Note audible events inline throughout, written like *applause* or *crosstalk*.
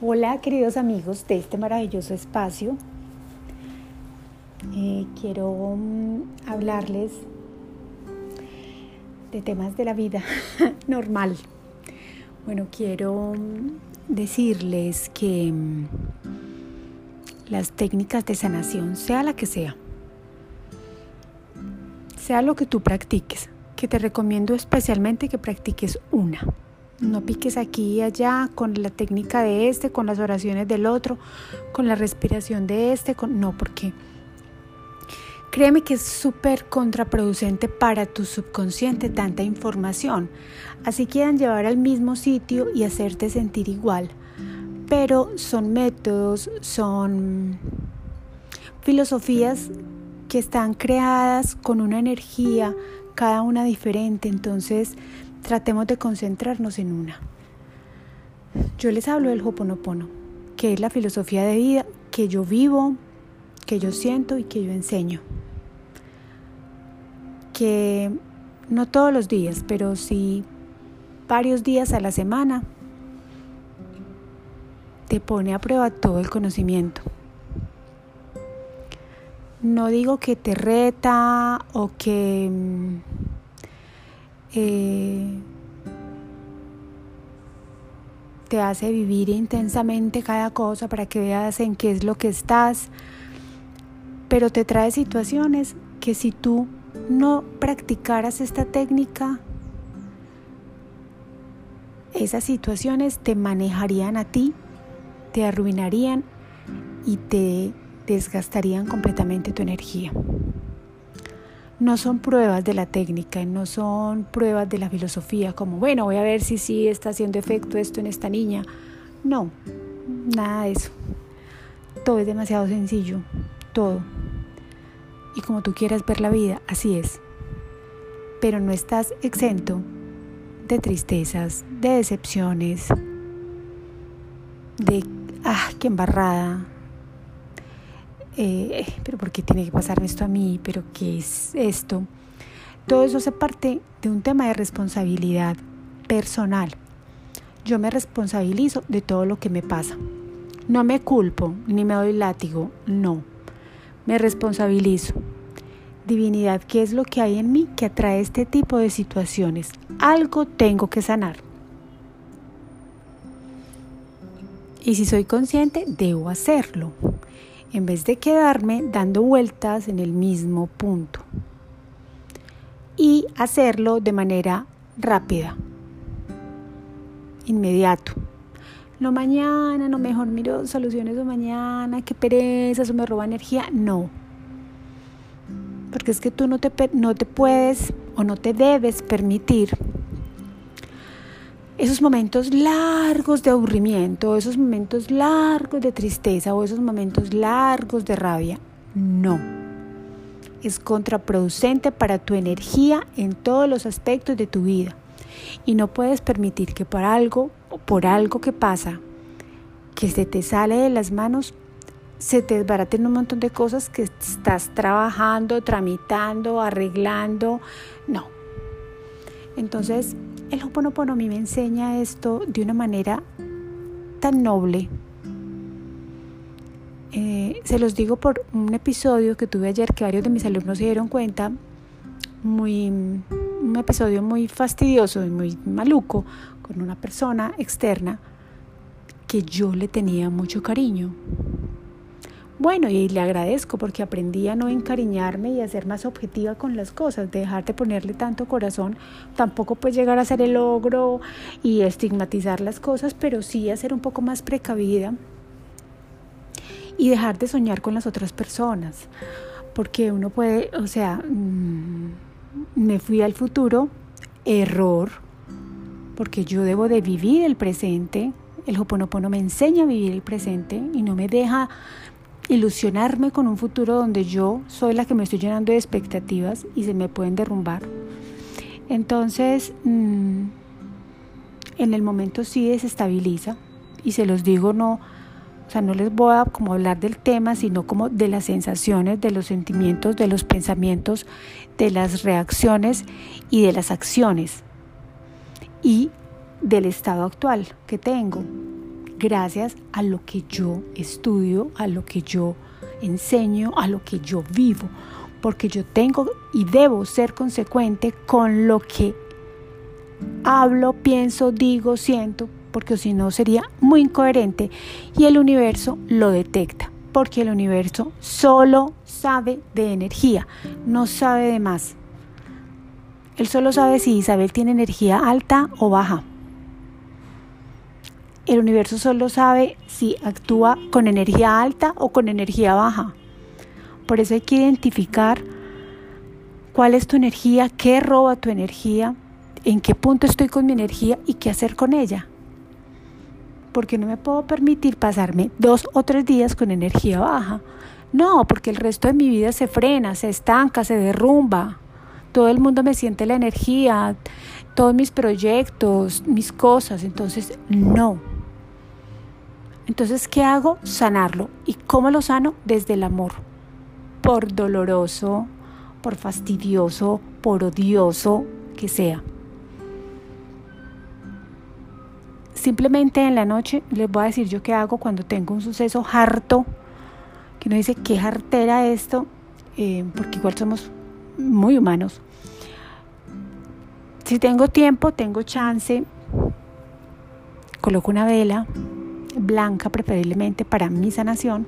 Hola queridos amigos de este maravilloso espacio. Eh, quiero mm, hablarles de temas de la vida *laughs* normal. Bueno, quiero mm, decirles que mm, las técnicas de sanación, sea la que sea, sea lo que tú practiques, que te recomiendo especialmente que practiques una no piques aquí y allá con la técnica de este, con las oraciones del otro, con la respiración de este, con... no, porque créeme que es súper contraproducente para tu subconsciente tanta información. Así quieran llevar al mismo sitio y hacerte sentir igual. Pero son métodos, son filosofías que están creadas con una energía, cada una diferente. Entonces, tratemos de concentrarnos en una. Yo les hablo del Hoponopono, que es la filosofía de vida que yo vivo, que yo siento y que yo enseño. Que no todos los días, pero sí varios días a la semana te pone a prueba todo el conocimiento. No digo que te reta o que mm, eh, te hace vivir intensamente cada cosa para que veas en qué es lo que estás, pero te trae situaciones que si tú no practicaras esta técnica, esas situaciones te manejarían a ti, te arruinarían y te desgastarían completamente tu energía no son pruebas de la técnica, no son pruebas de la filosofía, como, bueno, voy a ver si sí está haciendo efecto esto en esta niña. No, nada de eso. Todo es demasiado sencillo, todo. Y como tú quieras ver la vida, así es. Pero no estás exento de tristezas, de decepciones, de, ah, qué embarrada, eh, pero ¿por qué tiene que pasarme esto a mí? ¿Pero qué es esto? Todo eso hace parte de un tema de responsabilidad personal. Yo me responsabilizo de todo lo que me pasa. No me culpo ni me doy látigo, no. Me responsabilizo. Divinidad, ¿qué es lo que hay en mí que atrae este tipo de situaciones? Algo tengo que sanar. Y si soy consciente, debo hacerlo en vez de quedarme dando vueltas en el mismo punto. Y hacerlo de manera rápida, inmediato. No mañana, no mejor miro soluciones de mañana, qué pereza, eso me roba energía. No. Porque es que tú no te, no te puedes o no te debes permitir esos momentos largos de aburrimiento, esos momentos largos de tristeza o esos momentos largos de rabia. No. Es contraproducente para tu energía en todos los aspectos de tu vida. Y no puedes permitir que por algo o por algo que pasa, que se te sale de las manos, se te desbaraten un montón de cosas que estás trabajando, tramitando, arreglando. No. Entonces, el Hoponopono a mí me enseña esto de una manera tan noble. Eh, se los digo por un episodio que tuve ayer que varios de mis alumnos se dieron cuenta, muy, un episodio muy fastidioso y muy maluco con una persona externa que yo le tenía mucho cariño. Bueno, y le agradezco porque aprendí a no encariñarme y a ser más objetiva con las cosas, de dejar de ponerle tanto corazón, tampoco pues llegar a ser el ogro y estigmatizar las cosas, pero sí a ser un poco más precavida y dejar de soñar con las otras personas, porque uno puede, o sea, mm, me fui al futuro, error, porque yo debo de vivir el presente, el Hoponopono me enseña a vivir el presente y no me deja ilusionarme con un futuro donde yo soy la que me estoy llenando de expectativas y se me pueden derrumbar. Entonces, mm, en el momento sí desestabiliza y se los digo no, o sea, no les voy a como hablar del tema, sino como de las sensaciones, de los sentimientos, de los pensamientos, de las reacciones y de las acciones y del estado actual que tengo gracias a lo que yo estudio, a lo que yo enseño, a lo que yo vivo, porque yo tengo y debo ser consecuente con lo que hablo, pienso, digo, siento, porque si no sería muy incoherente y el universo lo detecta, porque el universo solo sabe de energía, no sabe de más. Él solo sabe si Isabel tiene energía alta o baja. El universo solo sabe si actúa con energía alta o con energía baja. Por eso hay que identificar cuál es tu energía, qué roba tu energía, en qué punto estoy con mi energía y qué hacer con ella. Porque no me puedo permitir pasarme dos o tres días con energía baja. No, porque el resto de mi vida se frena, se estanca, se derrumba todo el mundo me siente la energía, todos mis proyectos, mis cosas, entonces no. Entonces, ¿qué hago? Sanarlo. ¿Y cómo lo sano? Desde el amor. Por doloroso, por fastidioso, por odioso que sea. Simplemente en la noche les voy a decir yo qué hago cuando tengo un suceso harto, que uno dice, qué hartera esto, eh, porque igual somos muy humanos. Si tengo tiempo, tengo chance, coloco una vela blanca preferiblemente para mi sanación.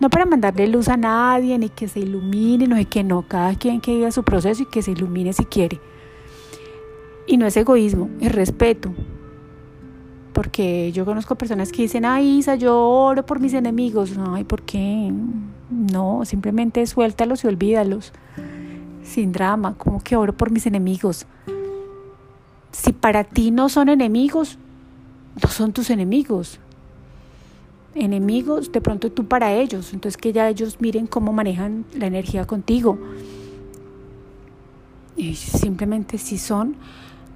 No para mandarle luz a nadie, ni que se ilumine, no es que no, cada quien que viva su proceso y que se ilumine si quiere. Y no es egoísmo, es respeto. Porque yo conozco personas que dicen, ay Isa, yo oro por mis enemigos. Ay, ¿por qué? No, simplemente suéltalos y olvídalos sin drama, como que oro por mis enemigos. Si para ti no son enemigos, no son tus enemigos. Enemigos, de pronto tú para ellos. Entonces que ya ellos miren cómo manejan la energía contigo. Y simplemente si son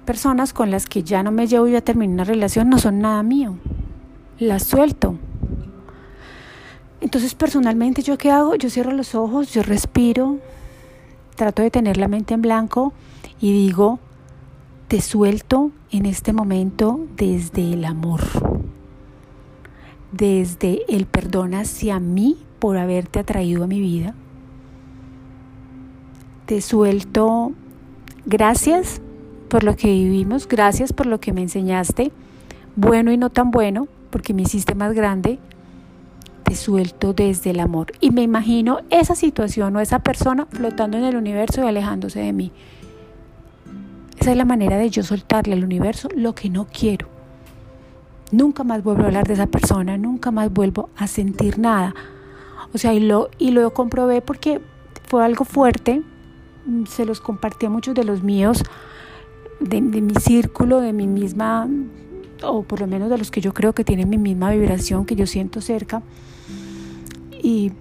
personas con las que ya no me llevo y a terminar una relación, no son nada mío. Las suelto. Entonces personalmente yo qué hago? Yo cierro los ojos, yo respiro, trato de tener la mente en blanco y digo, te suelto en este momento desde el amor, desde el perdón hacia mí por haberte atraído a mi vida. Te suelto gracias por lo que vivimos, gracias por lo que me enseñaste, bueno y no tan bueno, porque me hiciste más grande, te suelto desde el amor. Y me imagino esa situación o esa persona flotando en el universo y alejándose de mí. Esa es la manera de yo soltarle al universo lo que no quiero. Nunca más vuelvo a hablar de esa persona, nunca más vuelvo a sentir nada. O sea, y lo, y lo comprobé porque fue algo fuerte. Se los compartí a muchos de los míos, de, de mi círculo, de mi misma, o por lo menos de los que yo creo que tienen mi misma vibración, que yo siento cerca. Y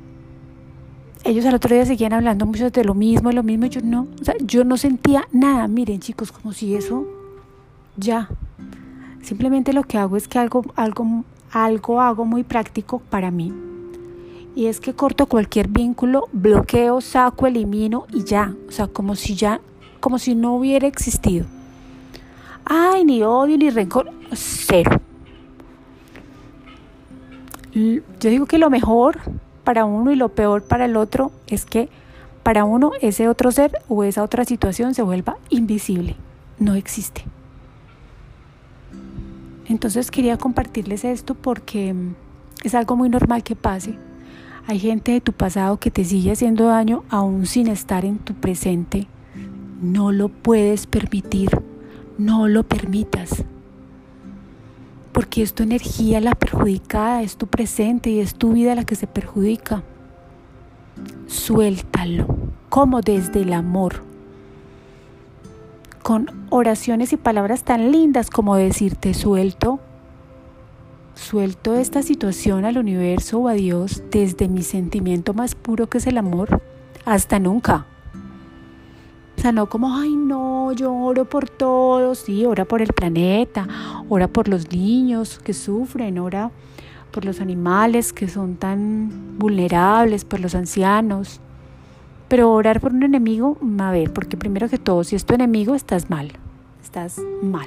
ellos al otro día seguían hablando mucho de lo mismo, de lo mismo, yo no, o sea, yo no sentía nada, miren chicos, como si eso ya. Simplemente lo que hago es que algo, algo, algo hago muy práctico para mí. Y es que corto cualquier vínculo, bloqueo, saco, elimino y ya. O sea, como si ya, como si no hubiera existido. Ay, ni odio, ni rencor, cero. Yo digo que lo mejor para uno y lo peor para el otro es que para uno ese otro ser o esa otra situación se vuelva invisible, no existe. Entonces quería compartirles esto porque mm, es algo muy normal que pase. Hay gente de tu pasado que te sigue haciendo daño aún sin estar en tu presente. No lo puedes permitir, no lo permitas porque es tu energía la perjudicada, es tu presente y es tu vida la que se perjudica. Suéltalo, como desde el amor, con oraciones y palabras tan lindas como decirte suelto, suelto esta situación al universo o a Dios desde mi sentimiento más puro que es el amor, hasta nunca. O sea, no como, ay, no, yo oro por todos, sí, ora por el planeta, ora por los niños que sufren, ora por los animales que son tan vulnerables, por los ancianos. Pero orar por un enemigo, a ver, porque primero que todo, si es tu enemigo, estás mal, estás mal.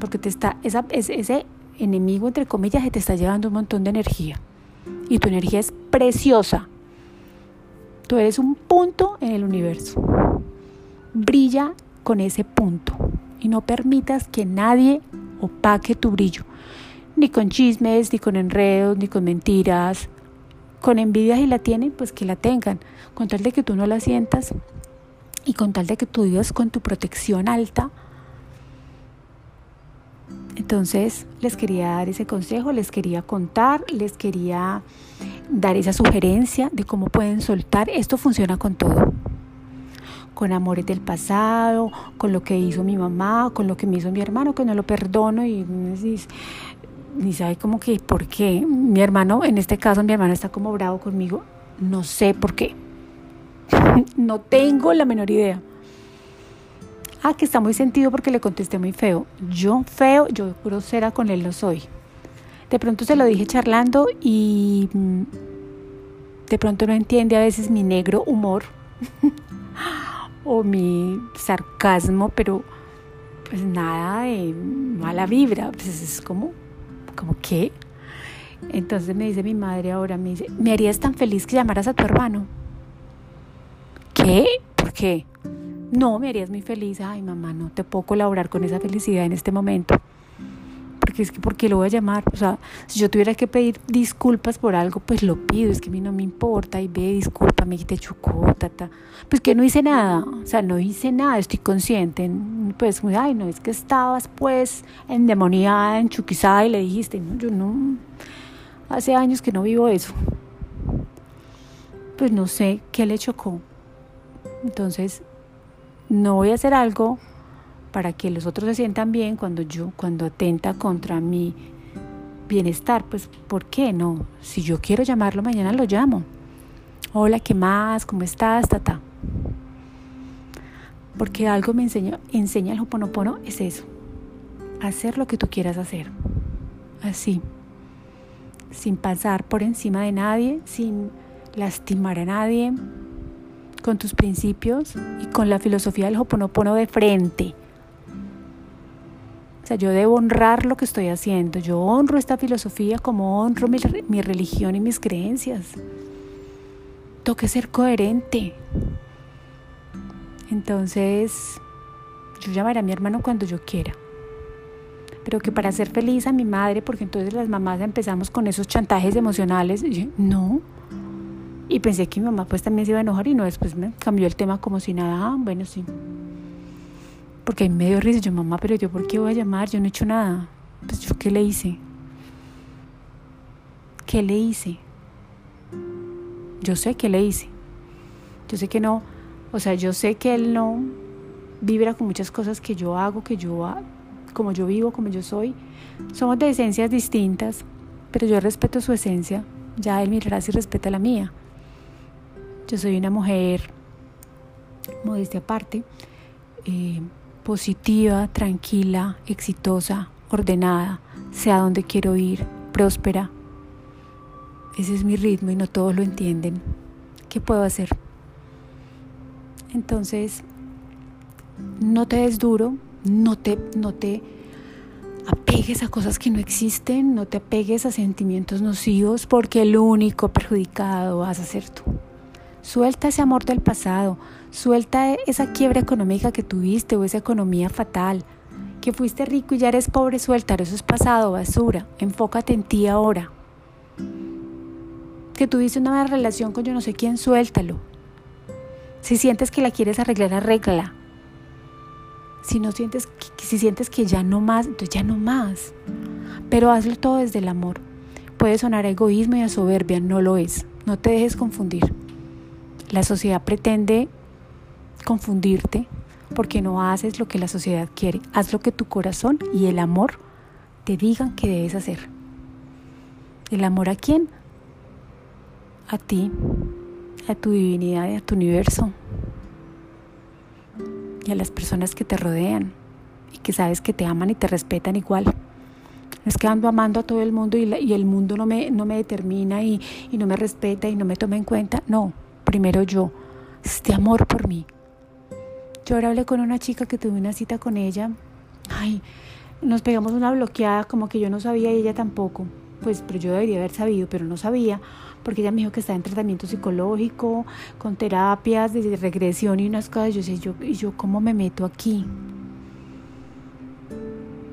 Porque te está, ese, enemigo, entre comillas, se te está llevando un montón de energía. Y tu energía es preciosa. Tú eres un punto en el universo. Brilla con ese punto y no permitas que nadie opaque tu brillo, ni con chismes, ni con enredos, ni con mentiras. Con envidia si la tienen, pues que la tengan, con tal de que tú no la sientas y con tal de que tú vivas con tu protección alta. Entonces les quería dar ese consejo, les quería contar, les quería dar esa sugerencia de cómo pueden soltar. Esto funciona con todo con amores del pasado, con lo que hizo mi mamá, con lo que me hizo mi hermano, que no lo perdono y ni sabe como que por qué. Mi hermano, en este caso mi hermano está como bravo conmigo, no sé por qué. *laughs* no tengo la menor idea. Ah, que está muy sentido porque le contesté muy feo. Yo feo, yo grosera con él no soy. De pronto se lo dije charlando y mm, de pronto no entiende a veces mi negro humor. *laughs* o mi sarcasmo, pero pues nada de mala vibra, pues es como, como qué. Entonces me dice mi madre ahora, me dice, ¿me harías tan feliz que llamaras a tu hermano? ¿Qué? ¿Por qué? No, me harías muy feliz. Ay, mamá, no te puedo colaborar con esa felicidad en este momento es que ¿por qué lo voy a llamar? O sea, si yo tuviera que pedir disculpas por algo, pues lo pido, es que a mí no me importa, y ve, disculpa, me quité chocota, pues que no hice nada, o sea, no hice nada, estoy consciente, pues, ay, no, es que estabas pues endemoniada, enchuquizada y le dijiste, no, yo no, hace años que no vivo eso, pues no sé qué le chocó, entonces, no voy a hacer algo para que los otros se sientan bien cuando yo, cuando atenta contra mi bienestar, pues ¿por qué no? Si yo quiero llamarlo mañana lo llamo. Hola, ¿qué más? ¿Cómo estás? Tata. Porque algo me enseña, enseña el Hoponopono es eso. Hacer lo que tú quieras hacer. Así. Sin pasar por encima de nadie, sin lastimar a nadie, con tus principios y con la filosofía del Hoponopono de frente o sea, yo debo honrar lo que estoy haciendo. Yo honro esta filosofía como honro mi, mi religión y mis creencias. Tengo que ser coherente. Entonces, yo llamaré a mi hermano cuando yo quiera. Pero que para ser feliz a mi madre, porque entonces las mamás empezamos con esos chantajes emocionales. Y no. Y pensé que mi mamá pues también se iba a enojar y no, después me cambió el tema como si nada. Ah, bueno, sí porque hay medio risa. Yo, mamá, pero yo, ¿por qué voy a llamar? Yo no he hecho nada. Pues, ¿yo qué le hice? ¿Qué le hice? Yo sé que le hice. Yo sé que no, o sea, yo sé que él no vibra con muchas cosas que yo hago, que yo, como yo vivo, como yo soy. Somos de esencias distintas, pero yo respeto su esencia. Ya él mirará si respeta la mía. Yo soy una mujer, modestia aparte, eh, positiva, tranquila, exitosa, ordenada, sé a dónde quiero ir, próspera. Ese es mi ritmo y no todos lo entienden. ¿Qué puedo hacer? Entonces, no te des duro, no te, no te apegues a cosas que no existen, no te apegues a sentimientos nocivos porque el único perjudicado vas a ser tú. Suelta ese amor del pasado, suelta esa quiebra económica que tuviste o esa economía fatal. Que fuiste rico y ya eres pobre, suelta, eso es pasado, basura. Enfócate en ti ahora. Que tuviste una mala relación con yo no sé quién, suéltalo. Si sientes que la quieres arreglar, arréglala. Si no sientes que, si sientes que ya no más, entonces ya no más. Pero hazlo todo desde el amor. Puede sonar egoísmo y a soberbia, no lo es. No te dejes confundir. La sociedad pretende confundirte porque no haces lo que la sociedad quiere. Haz lo que tu corazón y el amor te digan que debes hacer. ¿El amor a quién? A ti, a tu divinidad, a tu universo y a las personas que te rodean y que sabes que te aman y te respetan igual. No es que ando amando a todo el mundo y, el mundo no me, no me determina y, y no me respeta y no me toma en cuenta. No, primero yo, este amor por mí. Yo ahora hablé con una chica que tuve una cita con ella. Ay, nos pegamos una bloqueada como que yo no sabía y ella tampoco. Pues, pero yo debería haber sabido, pero no sabía, porque ella me dijo que estaba en tratamiento psicológico, con terapias de regresión y unas cosas. Yo sé, yo, yo, ¿cómo me meto aquí?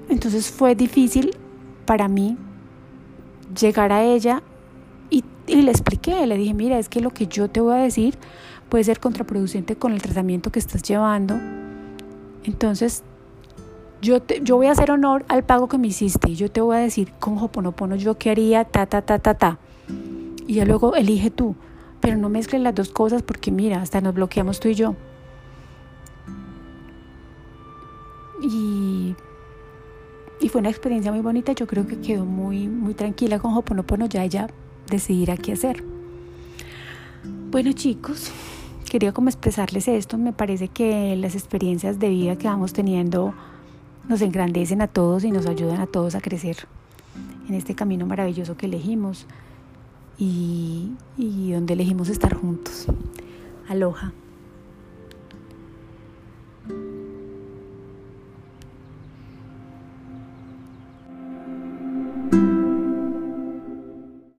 Entonces fue difícil para mí llegar a ella y, le expliqué, le dije, mira, es que lo que yo te voy a decir puede ser contraproducente con el tratamiento que estás llevando. Entonces yo, yo voy a hacer honor al pago que me hiciste yo te voy a decir con Hoponopono yo qué haría, ta, ta, ta, ta, ta. Y ya luego elige tú, pero no mezcles las dos cosas porque mira, hasta nos bloqueamos tú y yo. Y, y fue una experiencia muy bonita, yo creo que quedó muy, muy tranquila con Hoponopono, ya ella decidirá qué hacer. Bueno chicos, quería como expresarles esto, me parece que las experiencias de vida que vamos teniendo nos engrandecen a todos y nos ayudan a todos a crecer en este camino maravilloso que elegimos y, y donde elegimos estar juntos. Aloha.